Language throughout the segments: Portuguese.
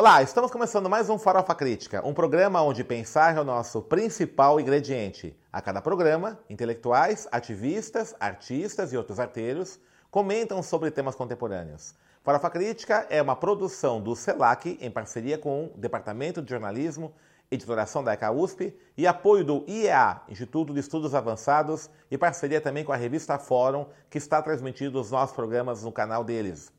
Olá, estamos começando mais um Farofa Crítica, um programa onde pensar é o nosso principal ingrediente. A cada programa, intelectuais, ativistas, artistas e outros arteiros comentam sobre temas contemporâneos. Farofa Crítica é uma produção do CELAC em parceria com o Departamento de Jornalismo, Editoração da ECA USP e apoio do IEA, Instituto de Estudos Avançados, e parceria também com a revista Fórum, que está transmitindo os nossos programas no canal deles.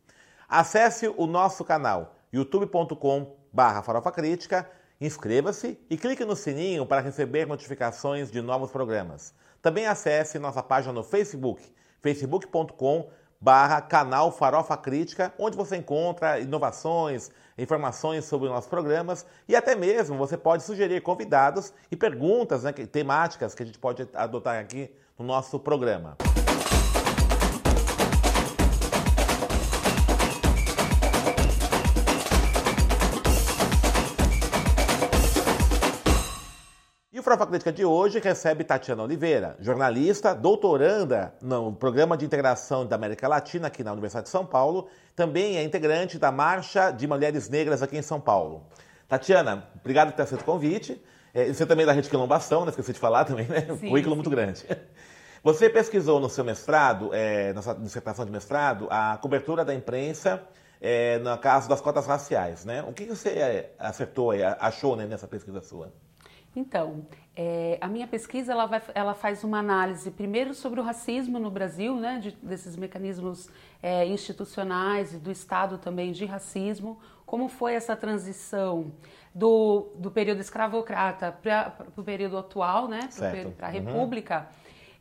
Acesse o nosso canal youtube.com barra farofa crítica, inscreva-se e clique no sininho para receber notificações de novos programas. Também acesse nossa página no Facebook, facebook.com barra canal Farofa Crítica, onde você encontra inovações, informações sobre os nossos programas e até mesmo você pode sugerir convidados e perguntas né, temáticas que a gente pode adotar aqui no nosso programa. Farofa Crítica de hoje recebe Tatiana Oliveira, jornalista, doutoranda no Programa de Integração da América Latina aqui na Universidade de São Paulo, também é integrante da Marcha de Mulheres Negras aqui em São Paulo. Tatiana, obrigado por ter aceito o convite. É, você também é da Rede Quilombação, né? Esqueci de falar também, né? Sim, Currículo sim. muito grande. Você pesquisou no seu mestrado, é, na sua dissertação de mestrado, a cobertura da imprensa é, no caso das cotas raciais, né? O que você é, acertou, achou né, nessa pesquisa sua? Então, é, a minha pesquisa ela, vai- ela faz uma análise primeiro sobre o racismo no Brasil, né, de- desses mecanismos é, institucionais e do Estado também de racismo, como foi essa transição do, do período escravocrata para o período atual, né, para a Uhum. República.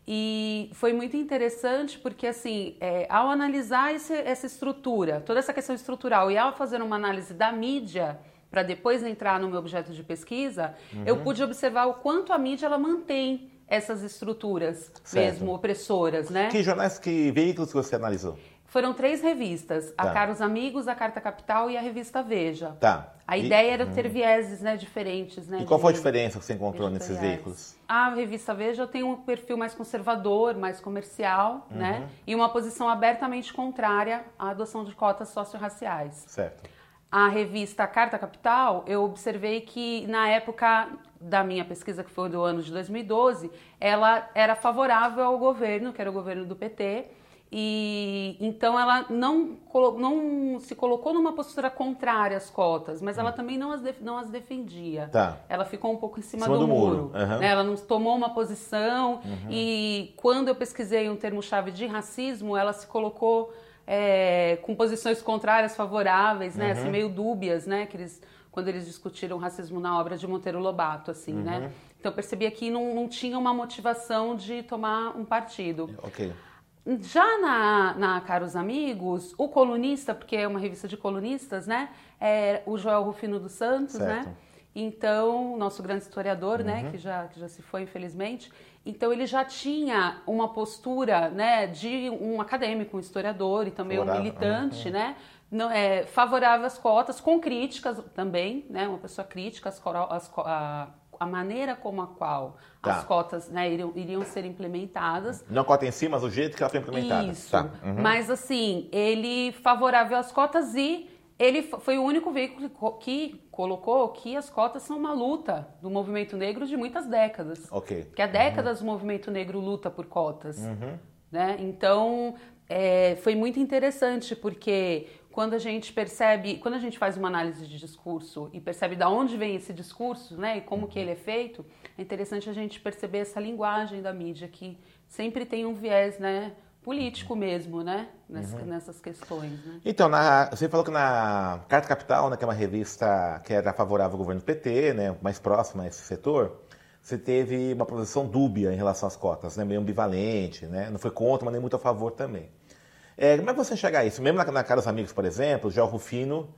E foi muito interessante porque, assim, é, ao analisar esse- essa estrutura, toda essa questão estrutural, e ao fazer uma análise da mídia, para depois entrar no meu objeto de pesquisa, eu Uhum. pude observar o quanto a mídia ela mantém essas estruturas Certo. mesmo opressoras, né? Que jornais, que veículos você analisou? Foram três revistas, Tá. a Caros Amigos, a Carta Capital e a revista Veja. Tá. A E- ideia era ter vieses né, diferentes, né? E qual foi a diferença que você encontrou nesses veículos? A revista Veja tem um perfil mais conservador, mais comercial, Uhum. né? E uma posição abertamente contrária à adoção de cotas socio-raciais. Certo. A revista Carta Capital, eu observei que na época da minha pesquisa, que foi do ano de 2012, ela era favorável ao governo, que era o governo do PT, e então ela não, não se colocou numa postura contrária às cotas, mas ela também não as, def- não as defendia. Hum. Tá. Ela ficou um pouco em cima, Em cima do, do muro, muro. né? Ela não tomou uma posição Uhum. e quando eu pesquisei um termo-chave de racismo, ela se colocou é, com posições contrárias, favoráveis, né? Uhum. Assim, meio dúbias, né? Que eles, quando eles discutiram racismo na obra de Monteiro Lobato, assim, Uhum. né? Então eu percebi que não, não tinha uma motivação de tomar um partido. Ok. Já na, na Caros Amigos, o colunista, porque é uma revista de colunistas, né? É o Joel Rufino dos Santos, Certo. né? Então, nosso grande historiador, Uhum. né? Que já, que já se foi, infelizmente. Então, ele já tinha uma postura, né? De um acadêmico, um historiador e também um Favorável, militante, né? Não, é, favorável às cotas, com críticas também, né? Uma pessoa crítica às, às a, a maneira como a qual Tá. as cotas né, iriam, iriam ser implementadas. Não cota em si, mas o jeito que ela foi implementada. Isso. Tá. Uhum. Mas assim, ele favorável às cotas e ele foi o único veículo que co- que colocou que as cotas são uma luta do movimento negro de muitas décadas. Ok. Que há décadas o movimento negro luta por cotas. Né? Então, é, foi muito interessante, porque quando a gente percebe, quando a gente faz uma análise de discurso e percebe de onde vem esse discurso né, e como que ele é feito, é interessante a gente perceber essa linguagem da mídia, que sempre tem um viés né, político mesmo né, ness- nessas questões. Né? Então, na- você falou que na Carta Capital, né, que é uma revista que era favorável ao governo PT, né, mais próxima a esse setor, você teve uma posição dúbia em relação às cotas, né, meio ambivalente, né, não foi contra, mas nem muito a favor também. É, como é que você enxerga isso? Mesmo na, na Caros Amigos, por exemplo, o Joel Rufino,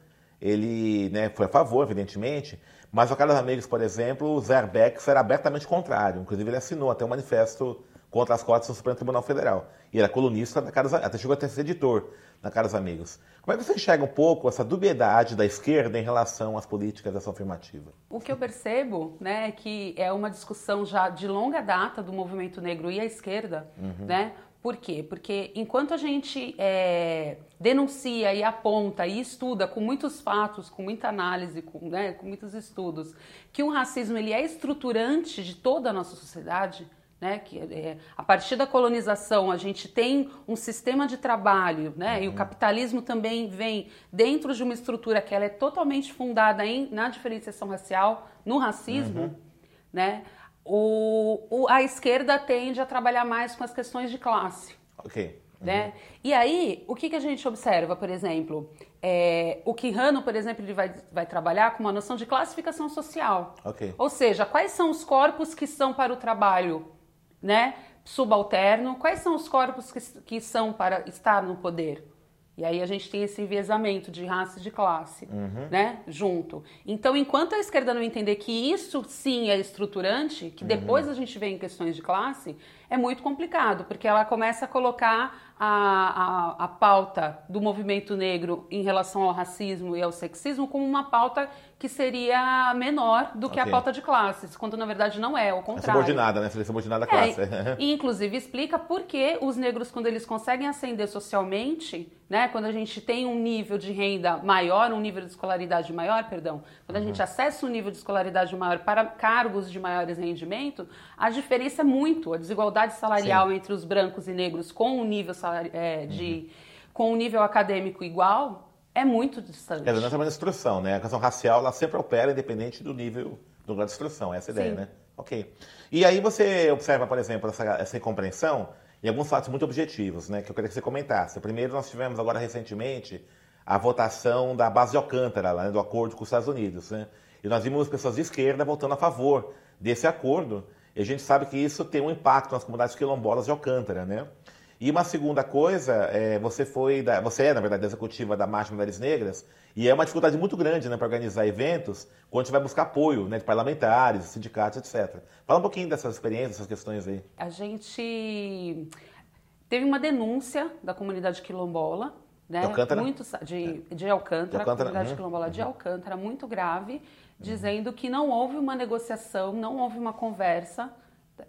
ele né, foi a favor, evidentemente, mas o Caros Amigos, por exemplo, o Zé Arbex era abertamente contrário. Inclusive, ele assinou até um manifesto contra as cotas no Supremo Tribunal Federal. E era colunista da Caros até chegou até a ser editor da Caros Amigos. Como é que você enxerga um pouco essa dubiedade da esquerda em relação às políticas dessa afirmativa? O que eu percebo, né, é que é uma discussão já de longa data do movimento negro e a esquerda, né, Por quê? Porque enquanto a gente é, denuncia e aponta e estuda com muitos fatos, com muita análise, com, né, com muitos estudos, que o racismo ele é estruturante de toda a nossa sociedade, né, que é, a partir da colonização a gente tem um sistema de trabalho, né, uhum. e o uhum. capitalismo também vem dentro de uma estrutura que ela é totalmente fundada em, na diferenciação racial, no racismo, uhum. né, o, o, a esquerda tende a trabalhar mais com as questões de classe. Ok. Uhum. Né? E aí, o que, que a gente observa, por exemplo? É, o Quijano, por exemplo, ele vai, vai trabalhar com uma noção de classificação social. Okay. Ou seja, quais são os corpos que são para o trabalho né, subalterno, quais são os corpos que, que são para estar no poder? E aí a gente tem esse enviesamento de raça e de classe, uhum. né, junto. Então, enquanto a esquerda não entender que isso sim é estruturante, que depois uhum. a gente vê em questões de classe, é muito complicado, porque ela começa a colocar a, a, a pauta do movimento negro em relação ao racismo e ao sexismo como uma pauta que seria menor do que okay. a pauta de classes, quando na verdade não é, ao é contrário. É subordinada, né? Seria subordinada à é, classe. e inclusive explica por que os negros, quando eles conseguem ascender socialmente, né? Quando a gente tem um nível de renda maior, um nível de escolaridade maior, perdão, quando a uhum. gente acessa um nível de escolaridade maior para cargos de maiores rendimentos, a diferença é muito, a desigualdade salarial Sim. entre os brancos e negros com um nível salari é, de uhum. com um nível acadêmico igual é muito distante. É, nós chamamos de instrução, né? A questão racial ela sempre opera independente do nível do grau de instrução, essa é a ideia, né? Ok. E aí você observa, por exemplo, essa, essa incompreensão em alguns fatos muito objetivos, né? Que eu queria que você comentasse. Primeiro, nós tivemos agora recentemente a votação da base de Alcântara, lá, né, do acordo com os Estados Unidos, né? E nós vimos pessoas de esquerda votando a favor desse acordo. E a gente sabe que isso tem um impacto nas comunidades quilombolas de Alcântara, né? E uma segunda coisa, é, você foi, da, você é, na verdade, executiva da Marcha Mulheres Negras, e é uma dificuldade muito grande né, para organizar eventos quando a gente vai buscar apoio né, de parlamentares, sindicatos, etc. Fala um pouquinho dessas experiências, dessas questões aí. A gente teve uma denúncia da comunidade quilombola, né? De Alcântara? Muito, de, de Alcântara, de Alcântara. comunidade uhum. quilombola de uhum. Alcântara, muito grave, uhum. dizendo que não houve uma negociação, não houve uma conversa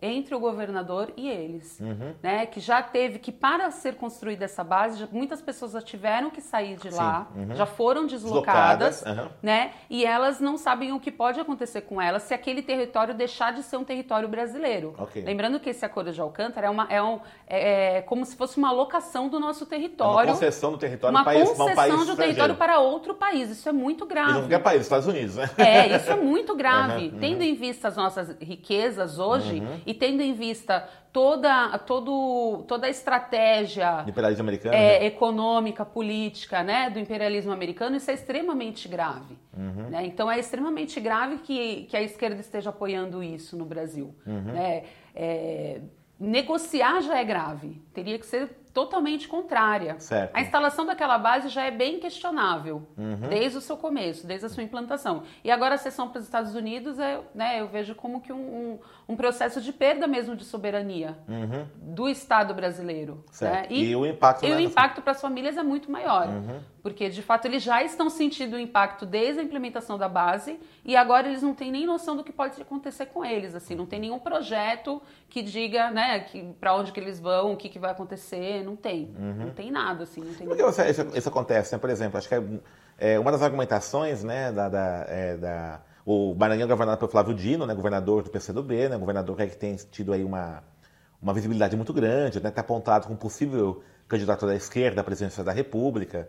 entre o governador e eles, uhum. né? Que já teve que para ser construída essa base, já, muitas pessoas já tiveram que sair de lá, uhum. já foram deslocadas, uhum. né? E elas não sabem o que pode acontecer com elas se aquele território deixar de ser um território brasileiro. Okay. Lembrando que esse acordo de Alcântara é uma é, um, é, é como se fosse uma locação do nosso território, é uma concessão do território uma país, concessão um país do território para outro país. Isso é muito grave. Não quer país, Estados Unidos, né? É, isso é muito grave. Tendo em vista as nossas riquezas hoje uhum e tendo em vista toda, todo, toda a estratégia imperialismo americano, é, né? econômica, política né, do imperialismo americano, isso é extremamente grave. Uhum. Né? Então é extremamente grave que, que a esquerda esteja apoiando isso no Brasil. Uhum. Né? É, negociar já é grave, teria que ser totalmente contrária. Certo. A instalação daquela base já é bem questionável, uhum. desde o seu começo, desde a sua implantação. E agora a cessão para os Estados Unidos, é, né, eu vejo como que um, um, um, processo de perda mesmo de soberania uhum. do Estado brasileiro. Né? E, e, o impacto, e o impacto para as famílias é muito maior. Uhum. Porque, de fato, eles já estão sentindo o impacto desde a implementação da base e agora eles não têm nem noção do que pode acontecer com eles. Assim, não tem nenhum projeto que diga né, que, para onde que eles vão, o que, que vai acontecer não tem. Uhum. Não tem nada, assim. Não tem Por que isso, isso, acontece, né? Por exemplo, acho que é, é uma das argumentações, né, da, da, é, da o Maranhão é governado pelo Flávio Dino, né, governador do PCdoB, né, governador que tem tido aí uma, uma visibilidade muito grande, né, está apontado como possível candidato da esquerda à presidência da República,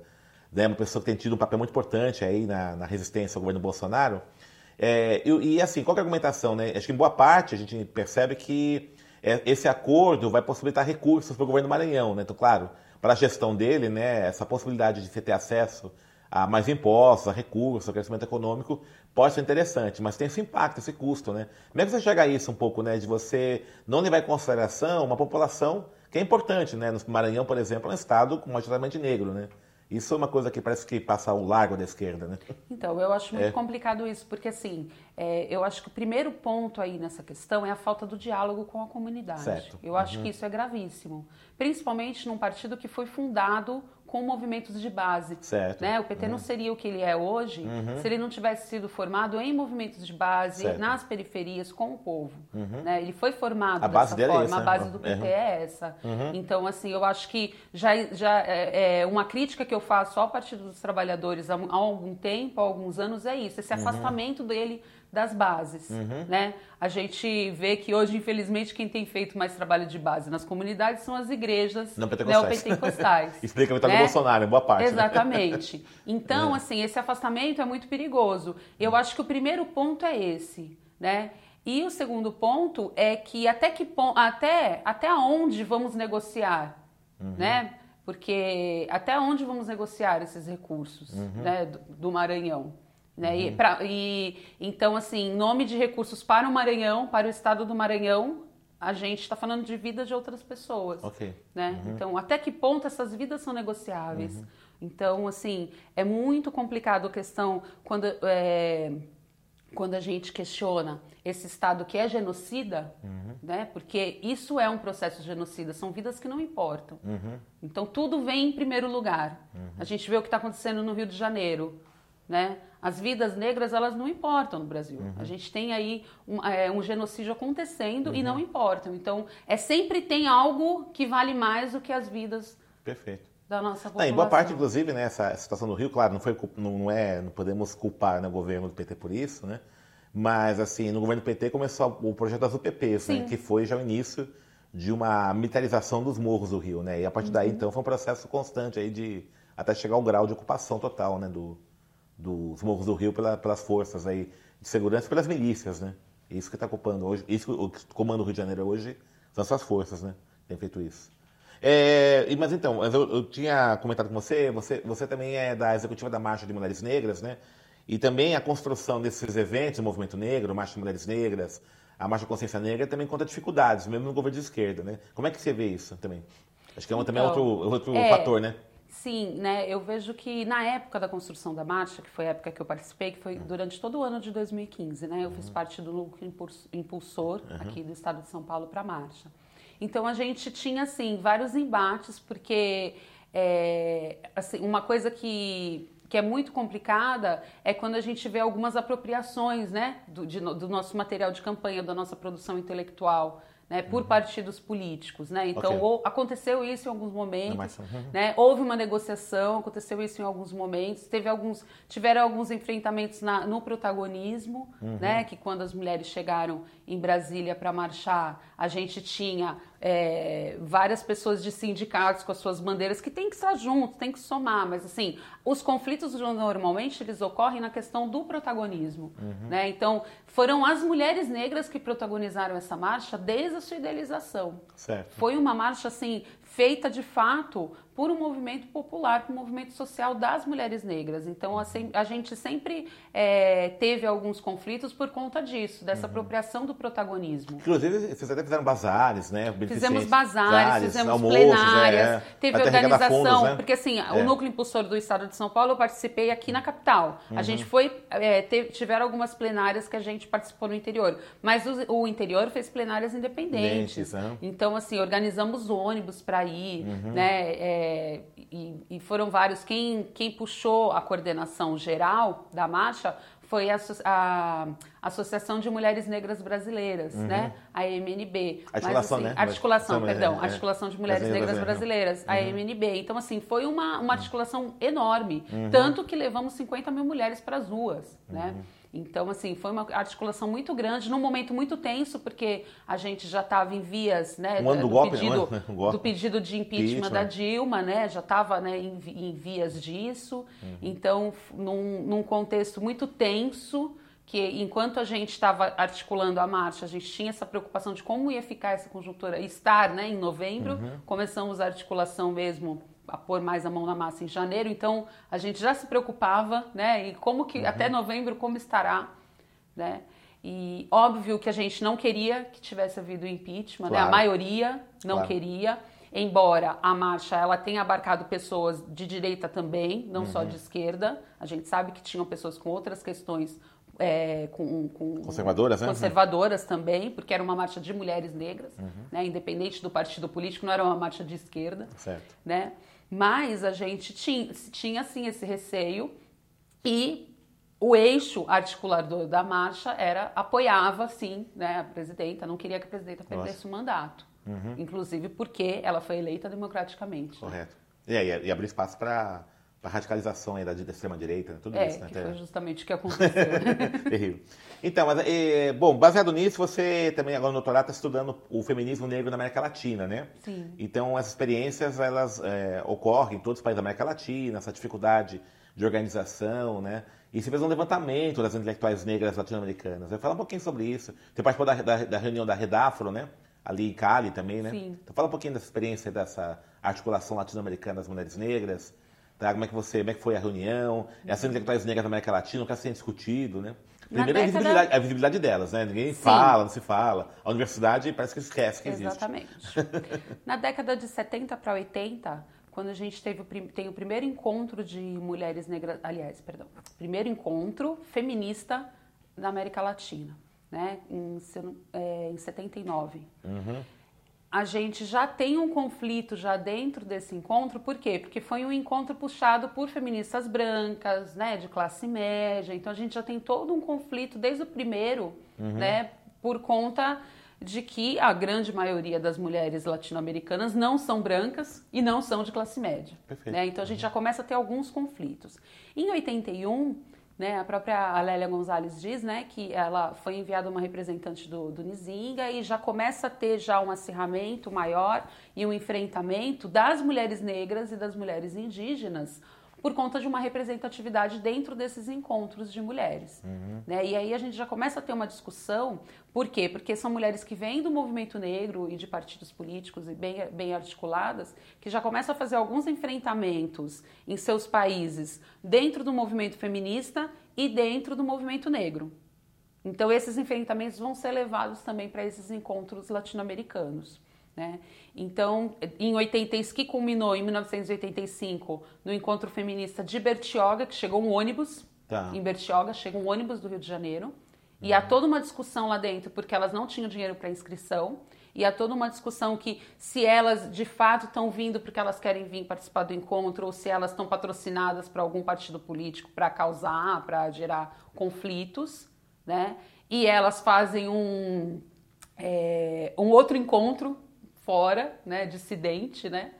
né, uma pessoa que tem tido um papel muito importante aí na, na resistência ao governo Bolsonaro. É, e, e, assim, qual é a argumentação? Né? Acho que em boa parte a gente percebe que é, esse acordo vai possibilitar recursos para o governo Maranhão, né? Então, claro, para a gestão dele, né, essa possibilidade de você ter acesso a mais impostos, a recursos, a crescimento econômico, pode ser interessante, mas tem esse impacto, esse custo, né? Como é que você chega a isso um pouco, né, de você não levar em consideração uma população que é importante, né? No Maranhão, por exemplo, é um estado majoritariamente negro, né? Isso é uma coisa que parece que passa ao largo da esquerda, né? Então, eu acho muito é. complicado isso, porque assim, é, eu acho que o primeiro ponto aí nessa questão é a falta do diálogo com a comunidade. Certo. Eu acho uhum. que isso é gravíssimo. Principalmente num partido que foi fundado com movimentos de base. Certo. Né? O PT uhum. não seria o que ele é hoje uhum. se ele não tivesse sido formado em movimentos de base, certo. nas periferias, com o povo. Uhum. Né? Ele foi formado a dessa base é forma, é essa, a base do PT é essa. Então, assim, eu acho que já, já é, é, uma crítica que eu faço ao Partido dos Trabalhadores há, há algum tempo, há alguns anos, é isso, esse afastamento dele das bases, uhum. né? A gente vê que hoje, infelizmente, quem tem feito mais trabalho de base nas comunidades são as igrejas neopentecostais. Explica a vitória né? do Bolsonaro, boa parte. Né? Exatamente. Né? Então, é. assim, esse afastamento é muito perigoso. Eu acho que o primeiro ponto é esse, né? E o segundo ponto é que até que até até onde vamos negociar, uhum. né? Porque até onde vamos negociar esses recursos, uhum. né, do, do Maranhão? Né? Uhum. E, pra, e, então, assim, em nome de recursos para o Maranhão, para o estado do Maranhão, a gente está falando de vida de outras pessoas. Okay. Né? Uhum. Então, até que ponto essas vidas são negociáveis? Uhum. Então, assim, é muito complicado a questão quando, é, quando a gente questiona esse Estado que é genocida, uhum. né? porque isso é um processo genocida, são vidas que não importam. Uhum. Então, tudo vem em primeiro lugar. Uhum. A gente vê o que está acontecendo no Rio de Janeiro. Né? As vidas negras, elas não importam no Brasil. Uhum. A gente tem aí um, é, um genocídio acontecendo uhum. e não importam. Então, é sempre tem algo que vale mais do que as vidas Perfeito. da nossa população. Não, em boa parte, inclusive, né, essa situação do Rio, claro, não, foi, não, é, não podemos culpar né, o governo do PT por isso, né? Mas, assim, no governo do PT começou o projeto das UPPs, né, que foi já o início de uma militarização dos morros do Rio, né? E a partir daí, uhum. então, foi um processo constante aí de até chegar ao grau de ocupação total, né, do, dos morros do Rio pela, pelas forças aí de segurança, pelas milícias, né? Isso que está ocupando hoje, isso que comanda o Rio de Janeiro hoje são essas forças, né? Tem feito isso. É, mas então, eu, eu, tinha comentado com você, você, você também é da executiva da Marcha de Mulheres Negras, né? E também a construção desses eventos, o Movimento Negro, Marcha de Mulheres Negras, a Marcha Consciência Negra, também conta dificuldades, mesmo no governo de esquerda, né? Como é que você vê isso também? Acho que é um, também é então, outro, outro é, fator, né? Sim, né? Eu vejo que na época da construção da marcha, que foi a época que eu participei, que foi durante todo o ano de 2015, né? Eu fiz uhum. parte do núcleo impulsor uhum. aqui do estado de São Paulo para a marcha. Então a gente tinha assim vários embates, porque é, assim, uma coisa que que é muito complicada é quando a gente vê algumas apropriações né, do, de, do nosso material de campanha, da nossa produção intelectual né, por partidos políticos, né? Então okay. aconteceu isso em alguns momentos, uhum. né? Houve uma negociação, aconteceu isso em alguns momentos, teve alguns, tiveram alguns enfrentamentos na, no protagonismo, uhum. né? Que quando as mulheres chegaram em Brasília para marchar, a gente tinha é, várias pessoas de sindicatos com as suas bandeiras que tem que estar juntos, tem que somar, mas assim, os conflitos normalmente eles ocorrem na questão do protagonismo, uhum. né? Então, foram as mulheres negras que protagonizaram essa marcha desde a sua idealização. Certo. Foi uma marcha assim feita de fato por um movimento popular, por um movimento social das mulheres negras. Então, assim, a gente sempre é, teve alguns conflitos por conta disso, dessa uhum. apropriação do protagonismo. Inclusive, vocês até fizeram bazares, né? Fizemos bazares, fizemos almoços, plenárias, é, teve organização, fundos, né? porque assim, é. o núcleo impulsor do Estado de São Paulo, eu participei aqui na capital. Uhum. A gente foi, é, teve, tiveram algumas plenárias que a gente participou no interior, mas o, o interior fez plenárias independentes. Dentes, então, assim, organizamos ônibus para ir, uhum. né? É, e, e, foram vários. Quem, quem puxou a coordenação geral da marcha foi a, a Associação de Mulheres Negras Brasileiras, uhum. né? A MNB. Articulação, Mas, assim, né? Articulação, Mas, perdão. É, Articulação de Mulheres Negras Brasileiras, uhum. a MNB. Então, assim, foi uma, uma articulação enorme. Uhum. Tanto que levamos 50 mil mulheres para as ruas, né? Então, assim, foi uma articulação muito grande, num momento muito tenso, porque a gente já estava em vias, né, um ano do, do golpe, pedido, né? do pedido de impeachment, impeachment, da Dilma, né, já estava né, em, em, vias disso. Uhum. Então, num, num contexto muito tenso, que enquanto a gente estava articulando a marcha, a gente tinha essa preocupação de como ia ficar essa conjuntura, estar né, em novembro, uhum. começamos a articulação mesmo a pôr mais a mão na massa em janeiro, então a gente já se preocupava, né? E como que uhum. até novembro como estará, né? E óbvio que a gente não queria que tivesse havido impeachment, claro. né? A maioria não claro. queria, embora a marcha ela tenha abarcado pessoas de direita também, não uhum. só de esquerda. A gente sabe que tinham pessoas com outras questões é, com, com, conservadoras, né? conservadoras também, porque era uma marcha de mulheres negras, uhum. né? independente do partido político, não era uma marcha de esquerda, certo. né? Mas a gente tinha, tinha sim esse receio e o eixo articulador da marcha era apoiava sim né, a presidenta, não queria que a presidenta perdesse Nossa. o mandato. Uhum. Inclusive porque ela foi eleita democraticamente. Correto. E, aí, e abriu espaço para a radicalização aí da, da extrema-direita, tudo é, isso, né? Que foi justamente o que aconteceu. Terrível. Então, mas, é, bom, baseado nisso, você também agora no doutorado está estudando o feminismo negro na América Latina, né? Sim. Então, essas experiências, elas é, ocorrem em todos os países da América Latina, essa dificuldade de organização, né? E você fez um levantamento das intelectuais negras latino-americanas. Vai falar um pouquinho sobre isso. Você participou da, da, da, reunião da Redafro, né? Ali em Cali também, né? Sim. Então fala um pouquinho dessa experiência dessa articulação latino-americana das mulheres negras. Tá? Como é que você, como é que foi a reunião? Essas intelectuais negras da América Latina, o que está sendo discutido, né? Primeiro é a visibilidade, a visibilidade, delas, né? Ninguém Sim. fala, não se fala. A universidade parece que esquece que Exatamente. existe. Exatamente. Na década de 70 para 80, quando a gente teve o, tem o primeiro encontro de mulheres negras, aliás, perdão, primeiro encontro feminista na América Latina, né, em, é, em 79. Uhum. A gente já tem um conflito já dentro desse encontro, por quê? Porque foi um encontro puxado por feministas brancas, né, de classe média, então a gente já tem todo um conflito desde o primeiro, uhum. né, por conta de que a grande maioria das mulheres latino-americanas não são brancas e não são de classe média. Né? Então a gente já começa a ter alguns conflitos. Em 81, né, a própria Alélia Gonzalez diz né, que ela foi enviada uma representante do, do Nizinga e já começa a ter já um acirramento maior e um enfrentamento das mulheres negras e das mulheres indígenas por conta de uma representatividade dentro desses encontros de mulheres. Uhum. Né? E aí a gente já começa a ter uma discussão, por quê? Porque são mulheres que vêm do movimento negro e de partidos políticos e bem, bem articuladas, que já começam a fazer alguns enfrentamentos em seus países dentro do movimento feminista e dentro do movimento negro. Então esses enfrentamentos vão ser levados também para esses encontros latino-americanos. Né? Então, em 80, isso que culminou em 1985 no encontro feminista de Bertioga, que chegou um ônibus tá. em Bertioga, chega um ônibus do Rio de Janeiro, uhum. e há toda uma discussão lá dentro, porque elas não tinham dinheiro para inscrição, e há toda uma discussão que se elas de fato estão vindo porque elas querem vir participar do encontro, ou se elas estão patrocinadas para algum partido político para causar, para gerar conflitos, né? E elas fazem um, é, um outro encontro fora, né, dissidente, né?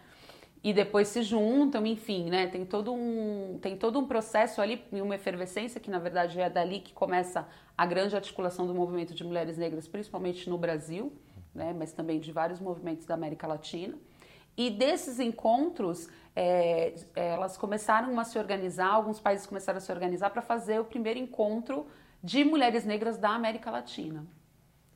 E depois se juntam, enfim, né? Tem todo um tem todo um processo ali, uma efervescência que na verdade é dali que começa a grande articulação do movimento de mulheres negras, principalmente no Brasil, né? Mas também de vários movimentos da América Latina. E desses encontros, é, elas começaram a se organizar, alguns países começaram a se organizar para fazer o primeiro encontro de mulheres negras da América Latina.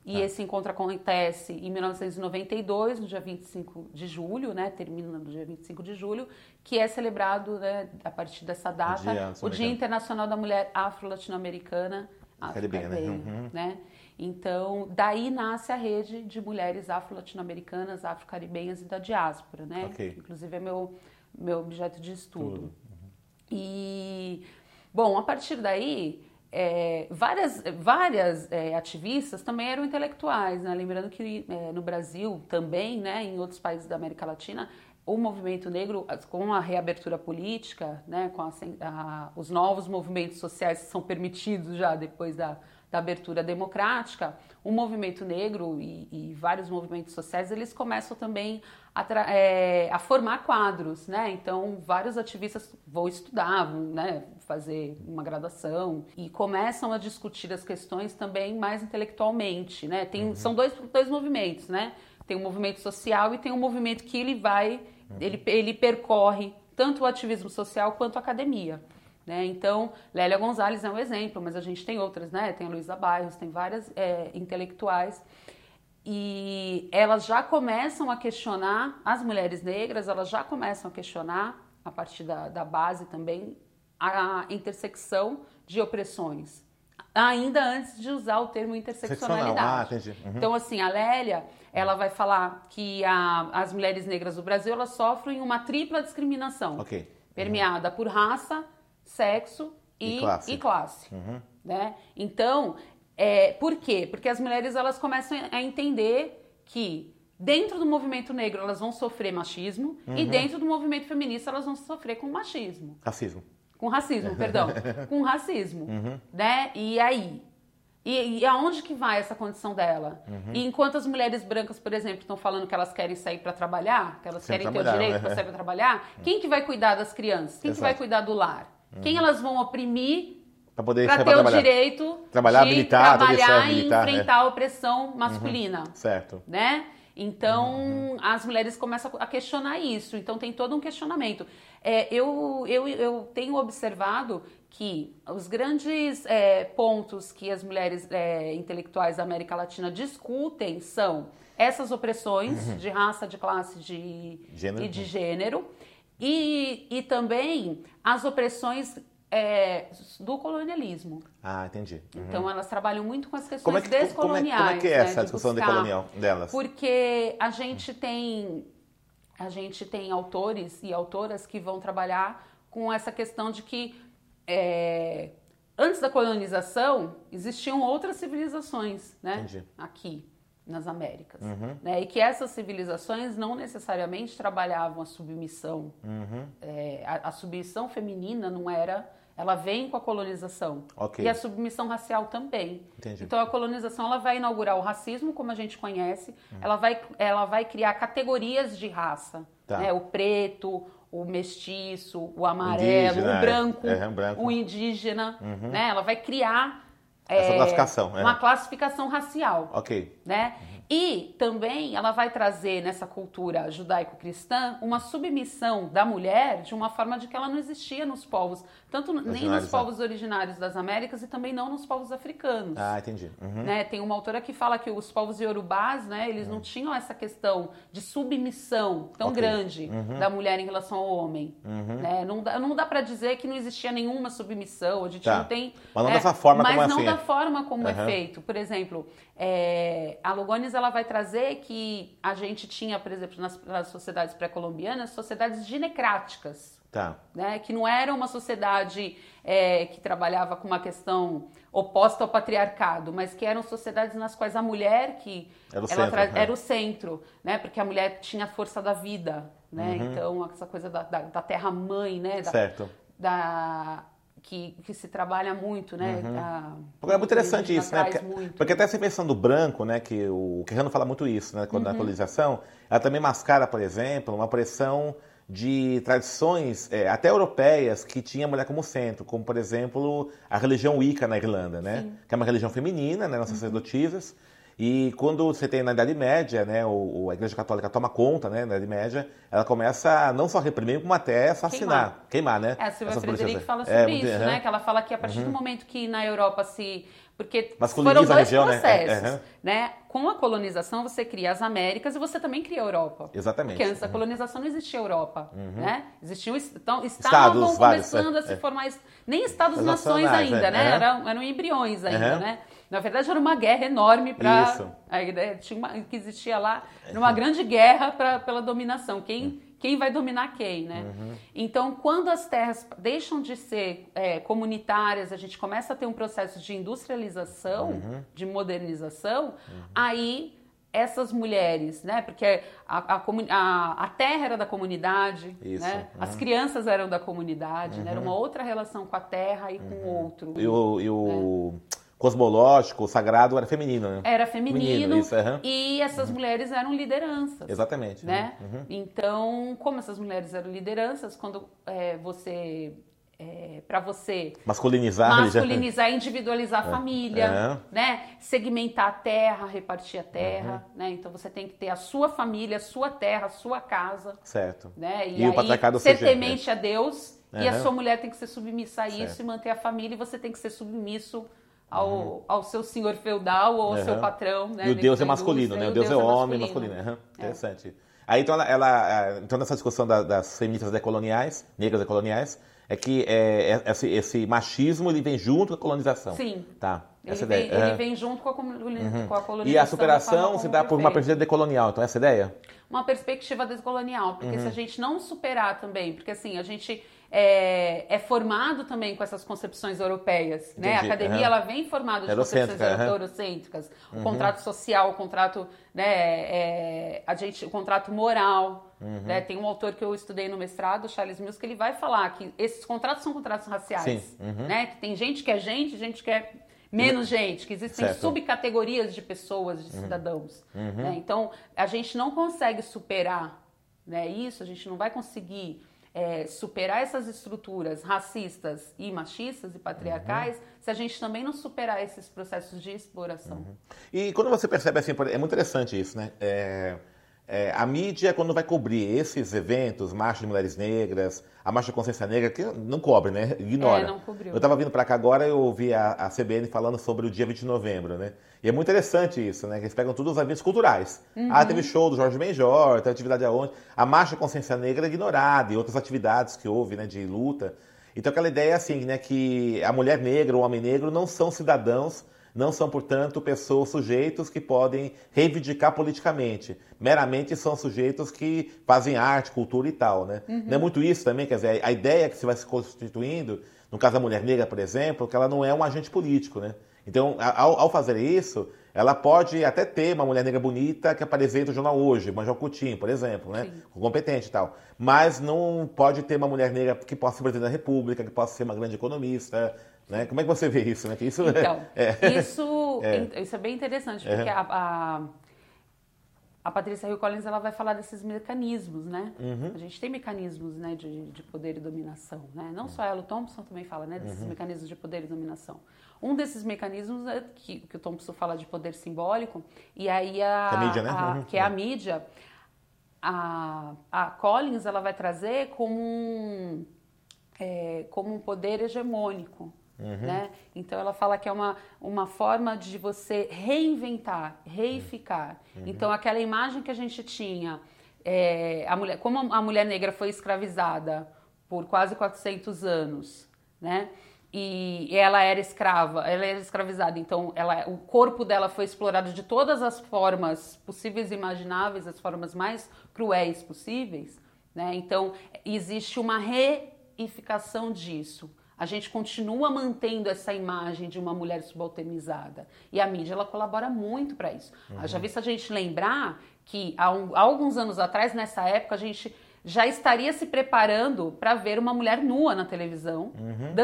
E tá. esse encontro acontece em 1992, no dia 25 de julho, né? Termina no dia 25 de julho, que é celebrado, né, a partir dessa data, o Dia, o dia Internacional da Mulher Afro-Latino-Americana. Caribenha, né? Uhum. né? Então, daí nasce a rede de mulheres afro-latino-americanas, afro-caribenhas e da diáspora, né? Okay. Inclusive é meu, meu objeto de estudo. Uhum. E, bom, a partir daí, é, várias várias é, ativistas também eram intelectuais, né? lembrando que é, no Brasil também, né, em outros países da América Latina, o movimento negro, com a reabertura política, né, com a, a, os novos movimentos sociais que são permitidos já depois da, da abertura democrática, o movimento negro e, e, vários movimentos sociais eles começam também a, é, a, formar quadros, né? Então vários ativistas vão estudar, vão né, fazer uma graduação e começam a discutir as questões também mais intelectualmente, né? Tem, uhum. São dois, dois movimentos, né? Tem um movimento social e tem um movimento que ele vai, uhum. ele, ele percorre tanto o ativismo social quanto a academia. Né? Então, Lélia Gonzalez é um exemplo, mas a gente tem outras, né? Tem a Luísa Bairros, tem várias é, intelectuais. E elas já começam a questionar, as mulheres negras, elas já começam a questionar, a partir da, da base também, a intersecção de opressões. Ainda antes de usar o termo interseccionalidade. Ah, uhum. Então, assim, a Lélia, ela vai falar que a, as mulheres negras do Brasil, elas sofrem uma tripla discriminação. Okay. Permeada por raça, sexo e, e classe. E classe uhum. né? Então, é, por quê? Porque as mulheres elas começam a entender que dentro do movimento negro elas vão sofrer machismo e Uhum. dentro do movimento feminista elas vão sofrer com machismo. Racismo. Com racismo, perdão. Com racismo. Uhum. Né? E aí? E, e aonde que vai essa condição dela? Uhum. E enquanto as mulheres brancas, por exemplo, estão falando que elas querem sair para trabalhar, que elas Sem querem ter o direito né? para sair para trabalhar, quem que vai cuidar das crianças? Quem que vai Exato. Uhum. cuidar do lar? Quem elas vão oprimir Para poder sair ter pra o trabalhar. direito Trabalhar de militar, trabalhar e militar, é. enfrentar a opressão masculina? Certo. né? Então, as mulheres começam a questionar isso. Então, tem todo um questionamento. É, eu, eu, eu tenho observado que os grandes é, pontos que as mulheres é, intelectuais da América Latina discutem são essas opressões de raça, de classe de, Gênero. e de gênero. E, e também as opressões é, do colonialismo. Ah, entendi. Então, elas trabalham muito com as questões Como é que, como é, descoloniais. como é que é né, essa discussão buscar- decolonial delas? porque a gente tem a gente tem autores e autoras que vão trabalhar com essa questão de que é, antes da colonização existiam outras civilizações, né? Entendi. Aqui nas Américas, Uhum. né? E que essas civilizações não necessariamente trabalhavam a submissão. Uhum. É, a, a submissão feminina não era, ela vem com a colonização Ok. e a submissão racial também. Entendi. Então a colonização ela vai inaugurar o racismo como a gente conhece, Hum. ela vai ela vai criar categorias de raça, Tá. né? O preto, o mestiço, o amarelo, Indígena, o é. branco, É, branco. Uhum. o indígena, né? Ela vai criar Essa é, classificação, é. uma classificação racial Ok. né? E também ela vai trazer nessa cultura judaico-cristã uma submissão da mulher de uma forma de que ela não existia nos povos, tanto nem nos né? povos originários das Américas e também não nos povos africanos. Ah, entendi. Uhum. Né? Tem uma autora que fala que os povos iorubás, né, eles não tinham essa questão de submissão tão Hum. Ok. grande Uhum. da mulher em relação ao homem. Uhum. Né? Não dá, não dá para dizer que não existia nenhuma submissão, a gente Tá. não tem. Mas não é, dessa forma mas como não assim, da é. forma como é feito. Por exemplo, é, a Lugones ela vai trazer que a gente tinha, por exemplo, nas, nas sociedades pré-colombianas, sociedades ginecráticas Tá. né, que não era uma sociedade é, que trabalhava com uma questão oposta ao patriarcado, mas que eram sociedades nas quais a mulher que Era o ela centro, tra- né? era o centro, né, porque a mulher tinha a força da vida, né, Uhum. então essa coisa da, da, da terra mãe, né, da, Certo. da- que, que se trabalha muito, né, a- Porque é muito interessante isso, né? Porque, porque até essa questão do branco, né? Que o Querrano fala muito isso, né? Quando Uhum. na colonização, ela também mascara, por exemplo, uma pressão de tradições é, até europeias que tinha a mulher como centro, como por exemplo a religião Wicca na Irlanda, né? Que é uma religião feminina, né? Nas Uhum. E quando você tem na Idade Média, né, a Igreja Católica toma conta, né, na Idade Média, ela começa a não só reprimir, como até assassinar, queimar, né? É, a Silvia Frederic fala É, sobre muito- isso, aham. né? Que ela fala que a partir do momento que na Europa se. Porque foram a dois região, né? É, processos, aham. né? Com a colonização você cria as Américas e você também cria a Europa. Exatamente. Porque antes da colonização não existia Europa, né? Existiam então, Estados, estavam vários, começando é, a se é. formar nem estados-nações ainda, é, né? aham. Eram, eram embriões ainda, né? Na verdade era uma guerra enorme para Isso. a ideia tinha uma, que existia lá, era uma grande guerra pra, pela dominação. Quem, quem vai dominar quem, né? Então, quando as terras deixam de ser é, comunitárias, a gente começa a ter um processo de industrialização, de modernização, aí essas mulheres, né? Porque a, a, a- a terra era da comunidade, Isso, né? uhum. As crianças eram da comunidade, né? Era uma outra relação com a terra e com o outro. E o, e o cosmológico, o sagrado era feminino, né? Era feminino, Feminino, isso, aham. e essas mulheres eram lideranças. Exatamente. né? Uhum. Então, como essas mulheres eram lideranças, quando é, você, para você Masculinizar religião. masculinizar, individualizar a família, É. né? Segmentar a terra, repartir a terra, Uhum. né? Então você tem que ter a sua família, a sua terra, a sua casa, Certo. né? E o aí patriarcado ser seja- temente a Deus e a sua mulher tem que ser submissa a isso Certo. e manter a família e você tem que ser submisso ao, ao seu senhor feudal ou ao seu Uhum. patrão, né? E o Deus é masculino, né? e O Deus, é homem masculino. Aham. Interessante. Aí então ela, ela- então nessa discussão da- das feministas decoloniais, negras decoloniais, é que é, é- esse, esse machismo ele vem junto com a colonização. Sim. Tá. Ele Essa vem, ideia. ele Aham. vem junto com a, comuni- com a colonização. E a superação se dá por uma perspectiva decolonial, então essa é a ideia? Uma perspectiva descolonial, porque Uhum. se a gente não superar também, porque assim, a gente é, é, formado também com essas concepções europeias, Entendi. né? A academia uhum. ela vem formada de concepções uhum. eurocêntricas, o uhum. contrato social, o contrato, né, é, a gente, o contrato moral, uhum. né? Tem um autor que eu estudei no mestrado, Charles Mills, que ele vai falar que esses contratos são contratos raciais, uhum. né? Que tem gente que é gente, gente que é menos gente, que existem certo. subcategorias de pessoas, de cidadãos. Né? Então, a gente não consegue superar né, isso, a gente não vai conseguir é, superar essas estruturas racistas e machistas e patriarcais uhum. se a gente também não superar esses processos de exploração. Uhum. E quando você percebe assim, é muito interessante isso, né? É é, a mídia, quando vai cobrir esses eventos, marcha de mulheres negras, a marcha de consciência negra, que não cobre, né? Ignora. É, não cobriu. Eu estava vindo para cá agora eu ouvi a, a, CBN falando sobre o dia 20 de novembro, né? E é muito interessante isso, né? Que eles pegam todos os eventos culturais. Uhum. Ah, teve show do Jorge Benjor, teve atividade aonde. A marcha de consciência negra é ignorada e outras atividades que houve, né? De luta. Então aquela ideia é assim, né? Que a mulher negra ou o homem negro não são cidadãos não são, portanto, pessoas, sujeitos que podem reivindicar politicamente. Meramente são sujeitos que fazem arte, cultura e tal, né? Uhum. Não é muito isso também, quer dizer, a ideia que se vai se constituindo, no caso da mulher negra, por exemplo, que ela não é um agente político, né? Então, ao, ao fazer isso, ela pode até ter uma mulher negra bonita que apresenta o jornal hoje, Manjal Coutinho, por exemplo, né? Competente e tal. Mas não pode ter uma mulher negra que possa ser presidente da República, que possa ser uma grande economista, né? Como é que você vê isso? Né? Que isso então, é... Isso, é. isso é bem interessante, porque a, a, a, Patrícia Hill Collins ela vai falar desses mecanismos, né? Uhum. A gente tem mecanismos né, de, de poder e dominação, né? Não só ela, o Thompson também fala né, desses uhum. mecanismos de poder e dominação. Um desses mecanismos é que, que o Thompson fala de poder simbólico, e aí a, a mídia, né? A, uhum. que é a mídia, a, a Collins ela vai trazer como um, é, como um poder hegemônico, Uhum. Né? Então ela fala que é uma, uma forma de você reinventar, reificar. Uhum. Então aquela imagem que a gente tinha, é, a mulher, como a mulher negra foi escravizada por quase 400 anos, né? E ela era escrava, ela era escravizada, então ela, o corpo dela foi explorado de todas as formas possíveis e imagináveis, as formas mais cruéis possíveis, né? Então existe uma reificação disso a gente continua mantendo essa imagem de uma mulher subalternizada. E a mídia ela colabora muito para isso. Uhum. Já vi se a gente lembrar que há, um, há, alguns anos atrás, nessa época, a gente já estaria se preparando para ver uma mulher nua na televisão, uhum.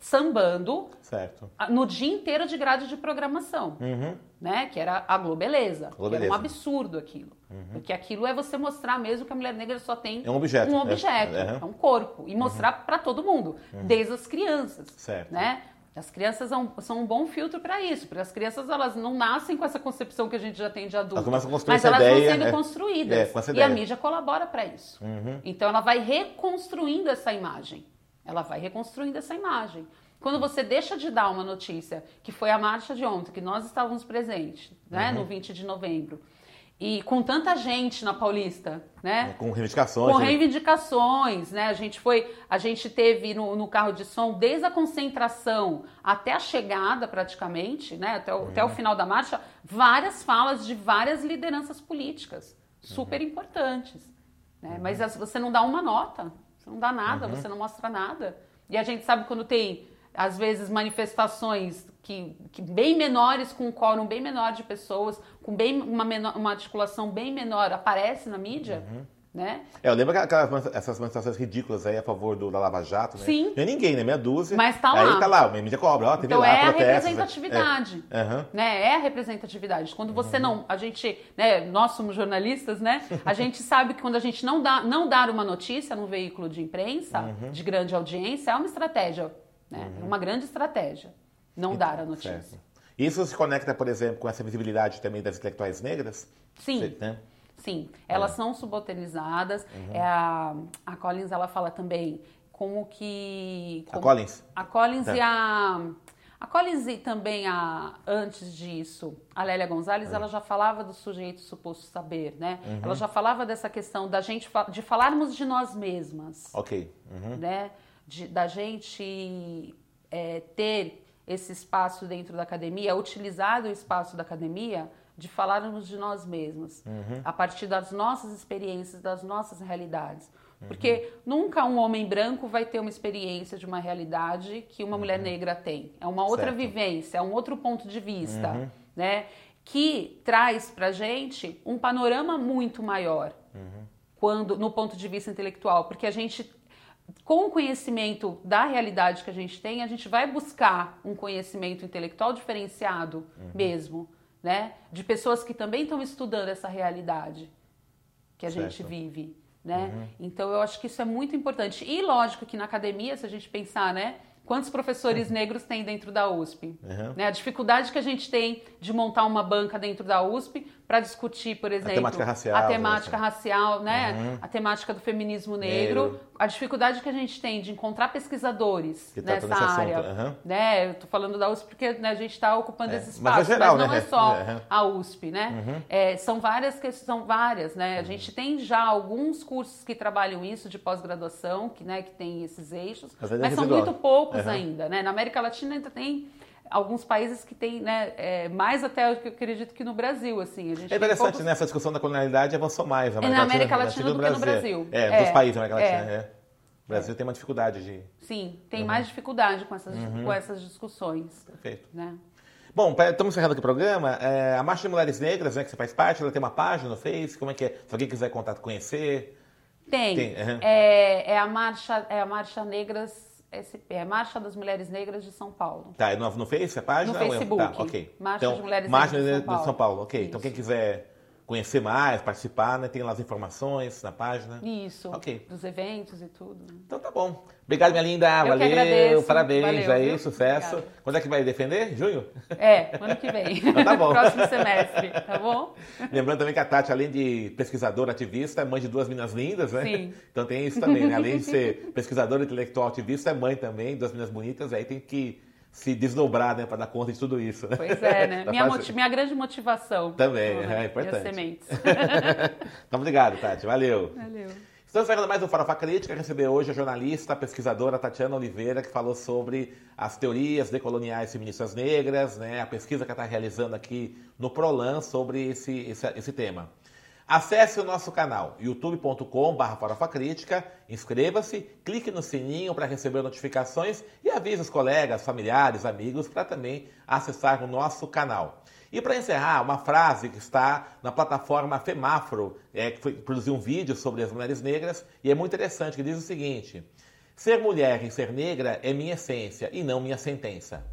sambando certo. no dia inteiro de grade de programação. Uhum né? Que era a Globeleza. Globeleza. Era um absurdo aquilo. Uhum. Porque aquilo é você mostrar mesmo que a mulher negra só tem é um objeto, um, objeto, é, é. um corpo. E mostrar para todo mundo, uhum. desde as crianças. Certo. Né? As crianças são, são um bom filtro para isso, porque as crianças elas não nascem com essa concepção que a gente já tem de adulto, elas mas elas ideia, vão sendo é, construídas é, e a mídia colabora para isso. Uhum. Então ela vai reconstruindo essa imagem, ela vai reconstruindo essa imagem. Quando você deixa de dar uma notícia, que foi a marcha de ontem, que nós estávamos presentes, né, uhum. no 20 de novembro, e com tanta gente na Paulista, né? Com reivindicações. Com reivindicações, né? A gente foi, a gente teve no, no, carro de som desde a concentração até a chegada, praticamente, né? Até o, uhum. até o final da marcha, várias falas de várias lideranças políticas super uhum. importantes, né? Mas uhum. você não dá uma nota, você não dá nada, uhum. você não mostra nada. E a gente sabe quando tem às vezes manifestações que, que, bem menores, com um quórum bem menor de pessoas, com bem uma, menor, uma articulação bem menor, aparece na mídia, uhum. né? É, eu lembro aquelas essas manifestações ridículas aí a favor do, da Lava Jato, né? Sim. Não é ninguém, né? Meia dúzia. Mas tá lá. Aí tá lá, a mídia cobra, ó, teve então lá é protestos. a representatividade, é. Uhum. né? É a representatividade. Quando você uhum. não, a gente, né, nós somos jornalistas, né? A gente sabe que quando a gente não dá, não dar uma notícia num veículo de imprensa, uhum. de grande audiência, é uma estratégia né? Uhum. É uma grande estratégia não dar a notícia. Certo. Isso se conecta, por exemplo, com essa visibilidade também das intelectuais negras? Sim. Você, né? Sim, elas é. são subalternizadas. Uhum. É a, a Collins ela fala também como que. Como, a Collins? A Collins tá. e a. A Collins e também a, antes disso, a Lélia Gonzalez, uhum. ela já falava do sujeito suposto saber, né? Uhum. Ela já falava dessa questão da gente, de falarmos de nós mesmas. Ok. Uhum. Né? De, da gente é, ter esse espaço dentro da academia, utilizar o espaço da academia de falarmos de nós mesmos, uhum. a partir das nossas experiências, das nossas realidades. Uhum. Porque nunca um homem branco vai ter uma experiência de uma realidade que uma uhum. mulher negra tem. É uma outra certo. vivência, é um outro ponto de vista, uhum. né? Que traz pra gente um panorama muito maior uhum. quando no ponto de vista intelectual, porque a gente com o conhecimento da realidade que a gente tem, a gente vai buscar um conhecimento intelectual diferenciado uhum. mesmo, né? De pessoas que também estão estudando essa realidade que a certo. gente vive, né? Uhum. Então eu acho que isso é muito importante. E lógico que na academia, se a gente pensar, né? Quantos professores negros tem dentro da USP? Uhum. Né? A dificuldade que a gente tem de montar uma banca dentro da USP para discutir, por exemplo, a temática racial, a temática, assim. racial, né? Uhum. a temática do feminismo negro, negro, a dificuldade que a gente tem de encontrar pesquisadores tá nessa área. Uhum. Né? Eu tô falando da USP porque né, a gente está ocupando é. esse espaço, mas, é geral, mas não né? é só uhum. a USP, né? É, são várias questões, são várias, né? A uhum. gente tem já alguns cursos que trabalham isso de pós-graduação, que, né, que tem esses eixos, mas, mas são muito poucos ainda, né? Na América Latina ainda tem alguns países que têm, né, é, mais até que eu acredito que no Brasil, assim. é interessante, poucos... né? Essa discussão da colonialidade avançou mais. América, na América Latina, Latina do, do que no Brasil. É, é, dos países da América Latina, é. é. O Brasil tem uma dificuldade de... Sim, tem uhum. mais dificuldade com essas, uhum. com essas discussões. Perfeito. Né? Bom, estamos encerrando aqui o programa. É, a Marcha de Mulheres Negras, né, que você faz parte, ela tem uma página no Face, como é que é? Se alguém quiser contato, conhecer... Tem. tem uhum. é, é, a Marcha, é a Marcha Negras SP, é Marcha das Mulheres Negras de São Paulo. Tá, no, no Face, a página? No Facebook. Tá, ok. Marcha então, das Mulheres Marcha Negras de São Paulo. De São Paulo. Ok, Isso. então quem quiser conhecer mais, participar, né? Tem lá as informações na página. Isso. Ok. Dos eventos e tudo. Então tá bom. Obrigado, minha linda. Eu Valeu. Parabéns Valeu, aí, viu? sucesso. Obrigada. Quando é que vai defender? Junho? É, ano que vem. Então tá bom. Próximo semestre, tá bom? Lembrando também que a Tati, além de pesquisadora ativista, é mãe de duas meninas lindas, né? Sim. Então tem isso também, né? Além de ser pesquisadora intelectual ativista, é mãe também, duas meninas bonitas, aí tem que se desdobrar, né, para dar conta de tudo isso. Né? Pois é, né? minha, fazer... minha grande motivação. Também, é, é importante. Minhas sementes. então, obrigado, Tati. Valeu. Valeu. Estamos fazendo mais um Farofa Crítica. Receber hoje a jornalista, a pesquisadora Tatiana Oliveira, que falou sobre as teorias decoloniais feministas negras, né, a pesquisa que ela está realizando aqui no Prolan sobre esse, esse, esse tema. Acesse o nosso canal youtube.com.br inscreva-se, clique no sininho para receber notificações e avise os colegas, familiares, amigos para também acessar o nosso canal. E para encerrar, uma frase que está na plataforma Femafro, é, que foi, produziu um vídeo sobre as mulheres negras e é muito interessante, que diz o seguinte: Ser mulher e ser negra é minha essência e não minha sentença.